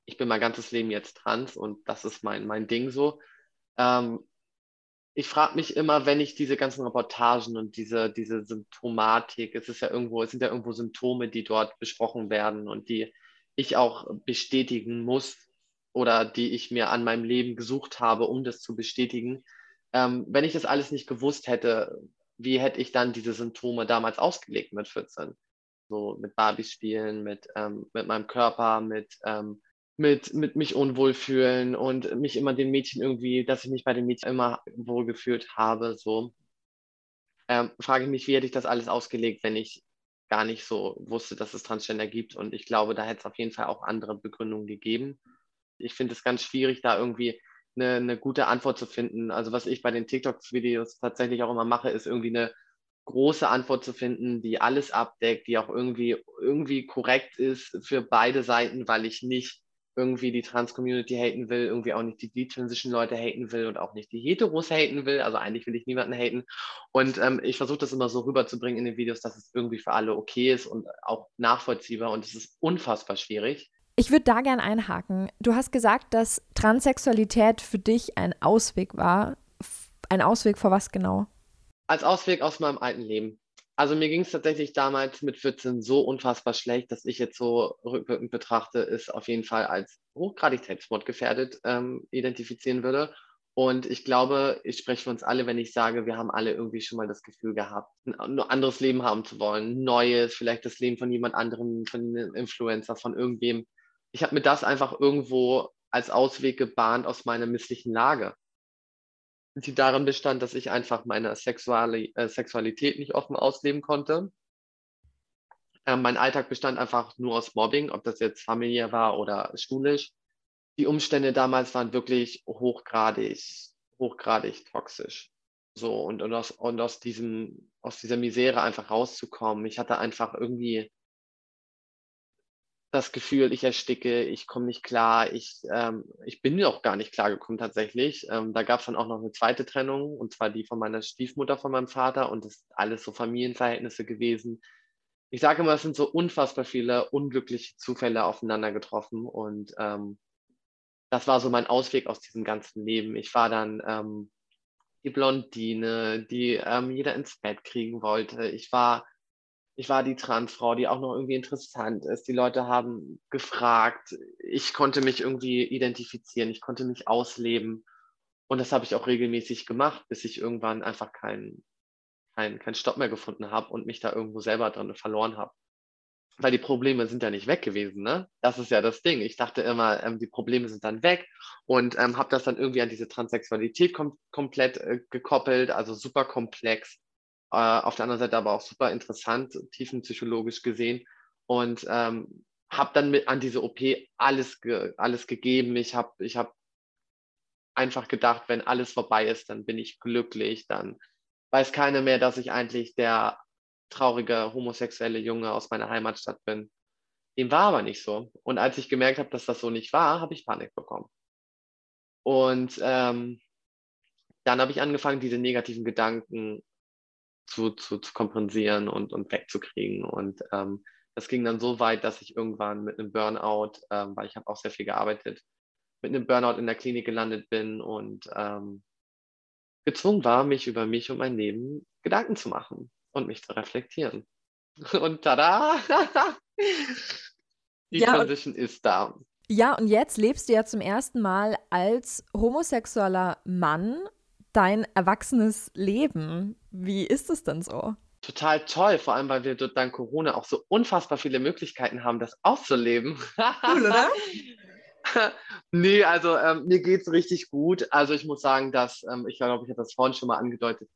ich bin mein ganzes Leben jetzt trans und das ist mein, mein Ding so. Ähm, ich frage mich immer, wenn ich diese ganzen Reportagen und diese, diese Symptomatik, es ist ja irgendwo, es sind ja irgendwo Symptome, die dort besprochen werden und die ich auch bestätigen muss oder die ich mir an meinem Leben gesucht habe, um das zu bestätigen. Ähm, wenn ich das alles nicht gewusst hätte, wie hätte ich dann diese Symptome damals ausgelegt mit 14? So mit Barbies spielen, mit, ähm, mit meinem Körper, mit, ähm, mit, mit mich unwohl fühlen und mich immer den Mädchen irgendwie, dass ich mich bei den Mädchen immer wohl gefühlt habe. So ähm, frage ich mich, wie hätte ich das alles ausgelegt, wenn ich gar nicht so wusste, dass es Transgender gibt. Und ich glaube, da hätte es auf jeden Fall auch andere Begründungen gegeben. Ich finde es ganz schwierig, da irgendwie eine, eine gute Antwort zu finden. Also was ich bei den TikTok-Videos tatsächlich auch immer mache, ist irgendwie eine große Antwort zu finden, die alles abdeckt, die auch irgendwie, irgendwie korrekt ist für beide Seiten, weil ich nicht irgendwie die Trans-Community haten will, irgendwie auch nicht die D-Transition-Leute haten will und auch nicht die Heteros haten will. Also eigentlich will ich niemanden haten. Und ähm, ich versuche das immer so rüberzubringen in den Videos, dass es irgendwie für alle okay ist und auch nachvollziehbar. Und es ist unfassbar schwierig. Ich würde da gern einhaken. Du hast gesagt, dass Transsexualität für dich ein Ausweg war. Ein Ausweg vor was genau? Als Ausweg aus meinem alten Leben. Also mir ging es tatsächlich damals mit 14 so unfassbar schlecht, dass ich jetzt so rückwirkend betrachte, es auf jeden Fall als hochgradig selbstmordgefährdet ähm, identifizieren würde. Und ich glaube, ich spreche für uns alle, wenn ich sage, wir haben alle irgendwie schon mal das Gefühl gehabt, ein anderes Leben haben zu wollen, neues, vielleicht das Leben von jemand anderem, von einem Influencer, von irgendwem. Ich habe mir das einfach irgendwo als Ausweg gebahnt aus meiner misslichen Lage die darin bestand, dass ich einfach meine Sexuali äh, Sexualität nicht offen ausleben konnte. Ähm, mein Alltag bestand einfach nur aus Mobbing, ob das jetzt familiär war oder schulisch. Die Umstände damals waren wirklich hochgradig, hochgradig toxisch. So, und, und, aus, und aus, diesem, aus dieser Misere einfach rauszukommen. Ich hatte einfach irgendwie das Gefühl, ich ersticke, ich komme nicht klar, ich, ähm, ich bin auch gar nicht klar gekommen tatsächlich. Ähm, da gab es dann auch noch eine zweite Trennung, und zwar die von meiner Stiefmutter von meinem Vater und das sind alles so Familienverhältnisse gewesen. Ich sage immer, es sind so unfassbar viele unglückliche Zufälle aufeinander getroffen und ähm, das war so mein Ausweg aus diesem ganzen Leben. Ich war dann ähm, die Blondine, die ähm, jeder ins Bett kriegen wollte. Ich war ich war die Transfrau, die auch noch irgendwie interessant ist. Die Leute haben gefragt. Ich konnte mich irgendwie identifizieren. Ich konnte mich ausleben. Und das habe ich auch regelmäßig gemacht, bis ich irgendwann einfach keinen kein, kein Stopp mehr gefunden habe und mich da irgendwo selber drin verloren habe. Weil die Probleme sind ja nicht weg gewesen, ne? Das ist ja das Ding. Ich dachte immer, ähm, die Probleme sind dann weg und ähm, habe das dann irgendwie an diese Transsexualität kom komplett äh, gekoppelt, also super komplex äh, auf der anderen Seite aber auch super interessant, tiefenpsychologisch gesehen. Und ähm, habe dann mit an diese OP alles, ge alles gegeben. Ich habe ich hab einfach gedacht, wenn alles vorbei ist, dann bin ich glücklich. Dann weiß keiner mehr, dass ich eigentlich der traurige homosexuelle Junge aus meiner Heimatstadt bin. Dem war aber nicht so. Und als ich gemerkt habe, dass das so nicht war, habe ich Panik bekommen. Und ähm, dann habe ich angefangen, diese negativen Gedanken zu, zu, zu kompensieren und, und wegzukriegen. Und ähm, das ging dann so weit, dass ich irgendwann mit einem Burnout, ähm, weil ich habe auch sehr viel gearbeitet, mit einem Burnout in der Klinik gelandet bin und ähm, gezwungen war, mich über mich und mein Leben Gedanken zu machen und mich zu reflektieren. [LAUGHS] Und tada! [LAUGHS] Die ja, Transition ist da. Ja, und jetzt lebst du ja zum ersten Mal als homosexueller Mann dein erwachsenes Leben. Wie ist es denn so? Total toll, vor allem weil wir dank Corona auch so unfassbar viele Möglichkeiten haben, das auszuleben. Cool, oder? [LAUGHS] nee, also ähm, mir geht es richtig gut. Also ich muss sagen, dass, ähm, ich glaube, ich habe das vorhin schon mal angedeutet,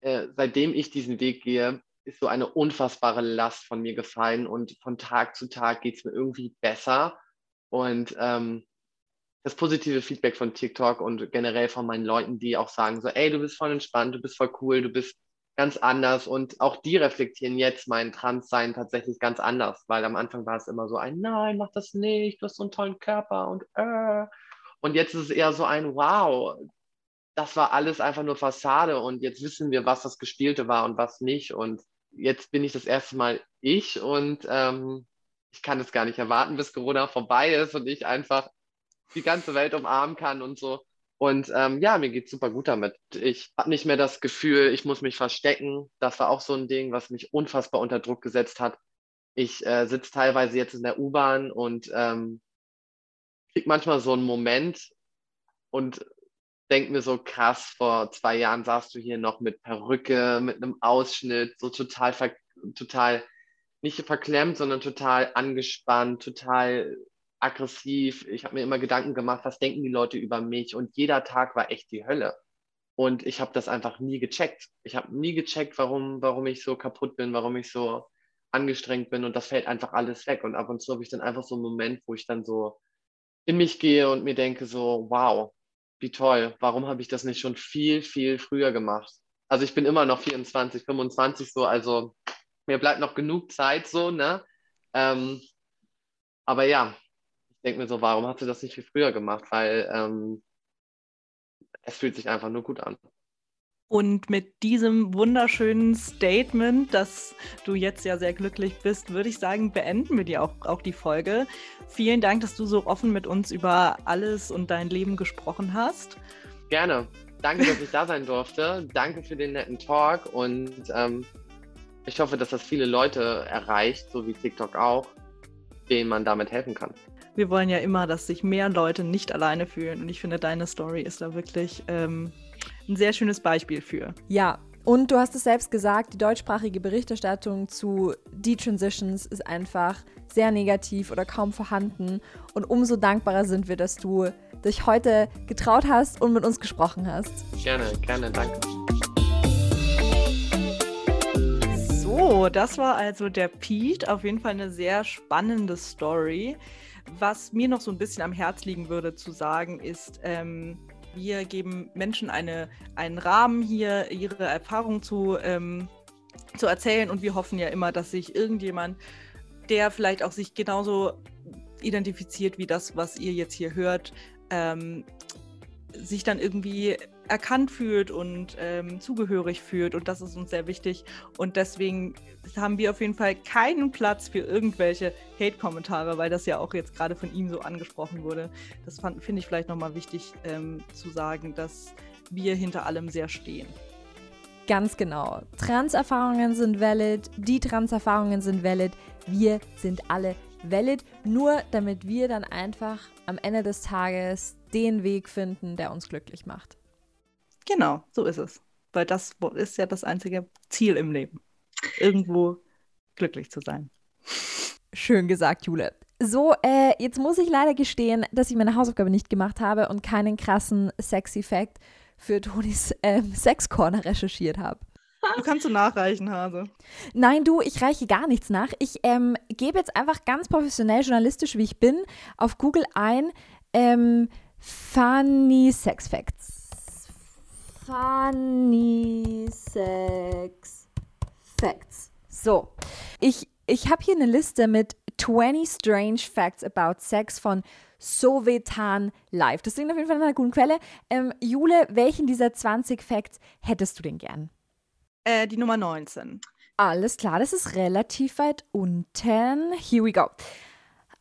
äh, seitdem ich diesen Weg gehe, ist so eine unfassbare Last von mir gefallen und von Tag zu Tag geht es mir irgendwie besser. Und ähm, das positive Feedback von TikTok und generell von meinen Leuten, die auch sagen so, ey, du bist voll entspannt, du bist voll cool, du bist ganz anders und auch die reflektieren jetzt mein Transsein tatsächlich ganz anders, weil am Anfang war es immer so ein, nein, mach das nicht, du hast so einen tollen Körper und äh. Und jetzt ist es eher so ein, wow, das war alles einfach nur Fassade und jetzt wissen wir, was das Gespielte war und was nicht und jetzt bin ich das erste Mal ich und ähm, ich kann es gar nicht erwarten, bis Corona vorbei ist und ich einfach die ganze Welt umarmen kann und so. Und ähm, ja, mir geht super gut damit. Ich habe nicht mehr das Gefühl, ich muss mich verstecken. Das war auch so ein Ding, was mich unfassbar unter Druck gesetzt hat. Ich äh, sitze teilweise jetzt in der U-Bahn und ähm, kriege manchmal so einen Moment und denke mir so krass, vor zwei Jahren saßt du hier noch mit Perücke, mit einem Ausschnitt, so total, total nicht verklemmt, sondern total angespannt, total aggressiv. Ich habe mir immer Gedanken gemacht, was denken die Leute über mich? Und jeder Tag war echt die Hölle. Und ich habe das einfach nie gecheckt. Ich habe nie gecheckt, warum, warum ich so kaputt bin, warum ich so angestrengt bin. Und das fällt einfach alles weg. Und ab und zu habe ich dann einfach so einen Moment, wo ich dann so in mich gehe und mir denke so, wow, wie toll, warum habe ich das nicht schon viel, viel früher gemacht? Also ich bin immer noch 24, 25 so, also mir bleibt noch genug Zeit so, ne? Ähm, aber ja, denke mir so, warum hast du das nicht viel früher gemacht? Weil ähm, es fühlt sich einfach nur gut an. Und mit diesem wunderschönen Statement, dass du jetzt ja sehr glücklich bist, würde ich sagen, beenden wir dir auch, auch die Folge. Vielen Dank, dass du so offen mit uns über alles und dein Leben gesprochen hast. Gerne. Danke, dass ich da sein durfte. Danke für den netten Talk und ähm, ich hoffe, dass das viele Leute erreicht, so wie TikTok auch, denen man damit helfen kann. Wir wollen ja immer, dass sich mehr Leute nicht alleine fühlen und ich finde, deine Story ist da wirklich ähm, ein sehr schönes Beispiel für. Ja, und du hast es selbst gesagt, die deutschsprachige Berichterstattung zu Detransitions ist einfach sehr negativ oder kaum vorhanden. Und umso dankbarer sind wir, dass du dich heute getraut hast und mit uns gesprochen hast. Gerne, gerne, danke. So, das war also der Pete. Auf jeden Fall eine sehr spannende Story. Was mir noch so ein bisschen am Herz liegen würde zu sagen, ist, ähm, wir geben Menschen eine, einen Rahmen hier, ihre Erfahrungen zu, ähm, zu erzählen. Und wir hoffen ja immer, dass sich irgendjemand, der vielleicht auch sich genauso identifiziert wie das, was ihr jetzt hier hört, ähm, sich dann irgendwie erkannt fühlt und ähm, zugehörig fühlt. Und das ist uns sehr wichtig. Und deswegen haben wir auf jeden Fall keinen Platz für irgendwelche Hate-Kommentare, weil das ja auch jetzt gerade von ihm so angesprochen wurde. Das finde ich vielleicht nochmal wichtig ähm, zu sagen, dass wir hinter allem sehr stehen. Ganz genau. Trans-Erfahrungen sind valid, die Trans-Erfahrungen sind valid, wir sind alle valid, nur damit wir dann einfach am Ende des Tages den Weg finden, der uns glücklich macht. Genau, so ist es. Weil das ist ja das einzige Ziel im Leben. Irgendwo glücklich zu sein. Schön gesagt, Jule. So, äh, jetzt muss ich leider gestehen, dass ich meine Hausaufgabe nicht gemacht habe und keinen krassen Sexy-Fact für Tonis ähm, Sex-Corner recherchiert habe. Du kannst du nachreichen, Hase. Nein, du, ich reiche gar nichts nach. Ich ähm, gebe jetzt einfach ganz professionell journalistisch, wie ich bin, auf Google ein ähm, Funny Sex Facts. Funny Sex Facts. So, ich, ich habe hier eine Liste mit 20 Strange Facts About Sex von Sovetan Live. Das klingt auf jeden Fall nach einer guten Quelle. Ähm, Jule, welchen dieser 20 Facts hättest du denn gern? Äh, die Nummer 19. Alles klar, das ist relativ weit unten. Here we go.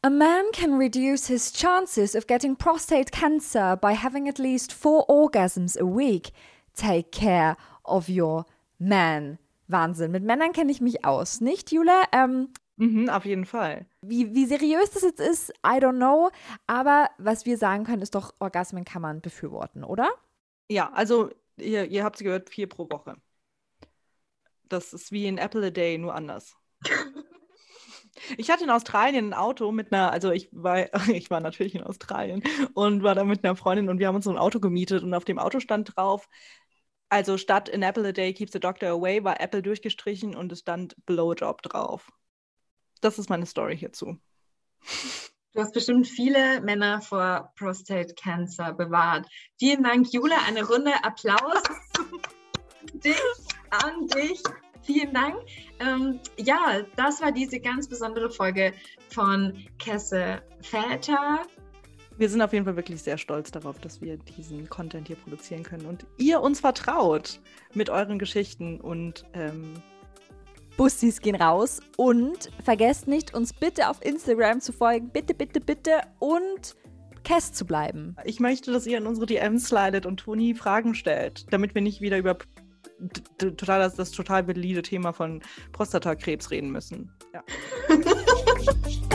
A man can reduce his chances of getting prostate cancer by having at least four orgasms a week take care of your man. Wahnsinn. Mit Männern kenne ich mich aus, nicht, Jule? Ähm, mhm, auf jeden Fall. Wie, wie seriös das jetzt ist, I don't know. Aber was wir sagen können, ist doch, Orgasmen kann man befürworten, oder? Ja, also ihr, ihr habt es gehört, vier pro Woche. Das ist wie ein Apple a Day, nur anders. [LAUGHS] Ich hatte in Australien ein Auto mit einer, also ich war, [LAUGHS] ich war natürlich in Australien und war da mit einer Freundin und wir haben uns so ein Auto gemietet und auf dem Auto stand drauf, also statt in Apple a Day keeps the doctor away, war Apple durchgestrichen und es stand Blowjob drauf. Das ist meine Story hierzu. Du hast bestimmt viele Männer vor Prostate Cancer bewahrt. Vielen Dank, Jule. Eine Runde Applaus dich, an dich. Vielen Dank. Ähm, ja, das war diese ganz besondere Folge von Kesse Väter wir sind auf jeden Fall wirklich sehr stolz darauf, dass wir diesen Content hier produzieren können und ihr uns vertraut mit euren Geschichten und ähm Bussis gehen raus und vergesst nicht, uns bitte auf Instagram zu folgen. Bitte, bitte, bitte und Kess zu bleiben. Ich möchte, dass ihr in unsere DMs slidet und Toni Fragen stellt, damit wir nicht wieder über total das, das total valide Thema von Prostatakrebs reden müssen. Ja. [LAUGHS]